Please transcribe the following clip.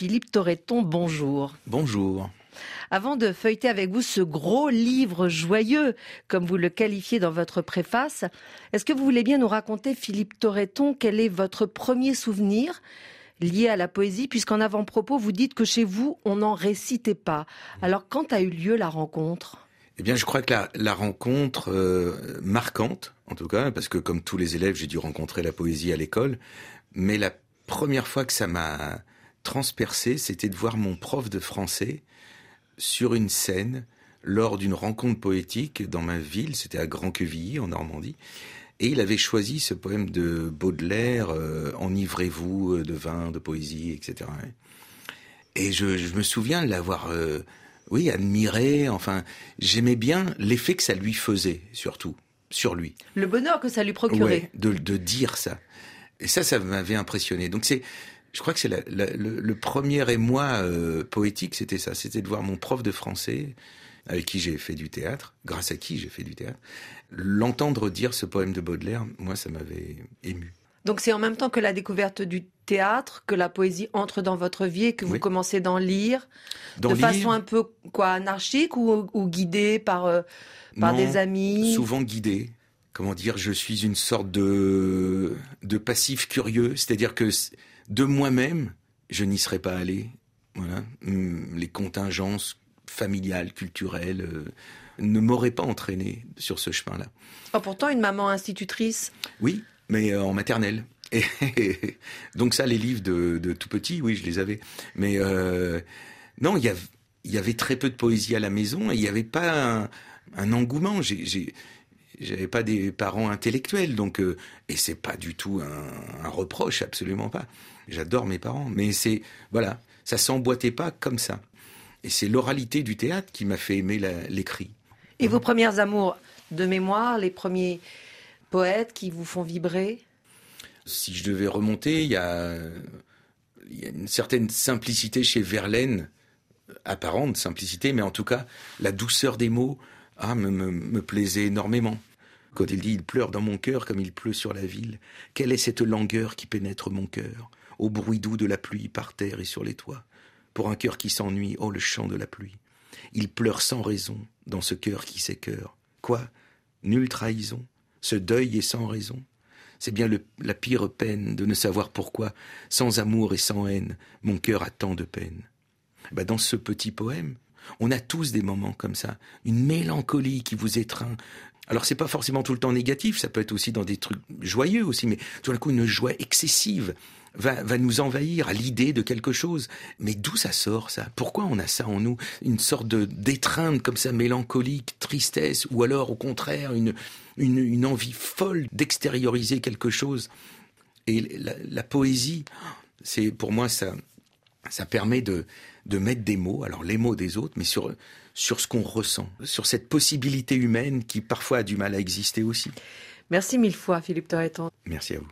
Philippe Torreton, bonjour. Bonjour. Avant de feuilleter avec vous ce gros livre joyeux, comme vous le qualifiez dans votre préface, est-ce que vous voulez bien nous raconter, Philippe Torreton, quel est votre premier souvenir lié à la poésie, puisqu'en avant-propos, vous dites que chez vous, on n'en récitait pas. Alors, quand a eu lieu la rencontre? Eh bien, je crois que la, rencontre euh, marquante, en tout cas, parce que comme tous les élèves, j'ai dû rencontrer la poésie à l'école, mais la première fois que ça m'a transpercé, c'était de voir mon prof de français sur une scène lors d'une rencontre poétique dans ma ville, c'était à Grand-Quevilly, en Normandie. Et il avait choisi ce poème de Baudelaire, euh, Enivrez-vous euh, de vin, de poésie, etc. Et je, me souviens de l'avoir, euh, oui, admiré. Enfin, j'aimais bien l'effet que ça lui faisait, surtout, sur lui. Le bonheur que ça lui procurait. de, de dire ça. Et ça, ça m'avait impressionné. Donc c'est, je crois que c'est le, premier émoi euh, poétique, c'était ça, c'était de voir mon prof de français, avec qui j'ai fait du théâtre, grâce à qui j'ai fait du théâtre, l'entendre dire ce poème de Baudelaire, moi, ça m'avait ému. Donc c'est en même temps que la découverte du théâtre que la poésie entre dans votre vie et que vous commencez d'en lire de façon un peu quoi anarchique ou, ou guidée par euh, par des amis? souvent guidée. Comment dire je suis une sorte de de passif curieux. C'est-à-dire que de moi-même, je n'y serais pas allé. Voilà. Hum, les contingences familiales, culturelles, euh, ne m'auraient pas entraîné sur ce chemin-là. Oh, pourtant, une maman institutrice. Oui, mais euh, en maternelle. Et, donc ça, les livres de, tout petit, oui, je les avais. Mais euh, non, il y, avait très peu de poésie à la maison et il n'y avait pas un, engouement. J'ai j'avais pas des parents intellectuels, donc euh, et c'est pas du tout un, reproche, absolument pas. J'adore mes parents, mais c'est voilà, ça s'emboîtait pas comme ça. Et c'est l'oralité du théâtre qui m'a fait aimer l'écrit. Et vos premières amours de mémoire, les premiers poètes qui vous font vibrer? Si je devais remonter, il y a, il y a une certaine simplicité chez Verlaine, apparente simplicité, mais en tout cas la douceur des mots ah, me, me plaisait énormément. Quand il dit il pleure dans mon cœur comme il pleut sur la ville, quelle est cette langueur qui pénètre mon cœur, au bruit doux de la pluie par terre et sur les toits Pour un cœur qui s'ennuie, oh le chant de la pluie. Il pleure sans raison dans ce cœur qui s'écœure. Quoi? Nulle trahison Ce deuil est sans raison C'est bien la pire peine de ne savoir pourquoi, sans amour et sans haine, mon cœur a tant de peine. Bah dans ce petit poème, on a tous des moments comme ça, une mélancolie qui vous étreint, alors c'est pas forcément tout le temps négatif, ça peut être aussi dans des trucs joyeux aussi, mais tout d'un coup une joie excessive va, va nous envahir à l'idée de quelque chose. Mais d'où ça sort ça? Pourquoi on a ça en nous? Une sorte de d'étreinte comme ça, mélancolique, tristesse, ou alors au contraire une, une, envie folle d'extérioriser quelque chose? Et la, la poésie, c'est pour moi ça, ça permet de, de mettre des mots, alors les mots des autres, mais sur, sur ce qu'on ressent, sur cette possibilité humaine qui parfois a du mal à exister aussi. Merci mille fois, Philippe Torreton. Merci à vous.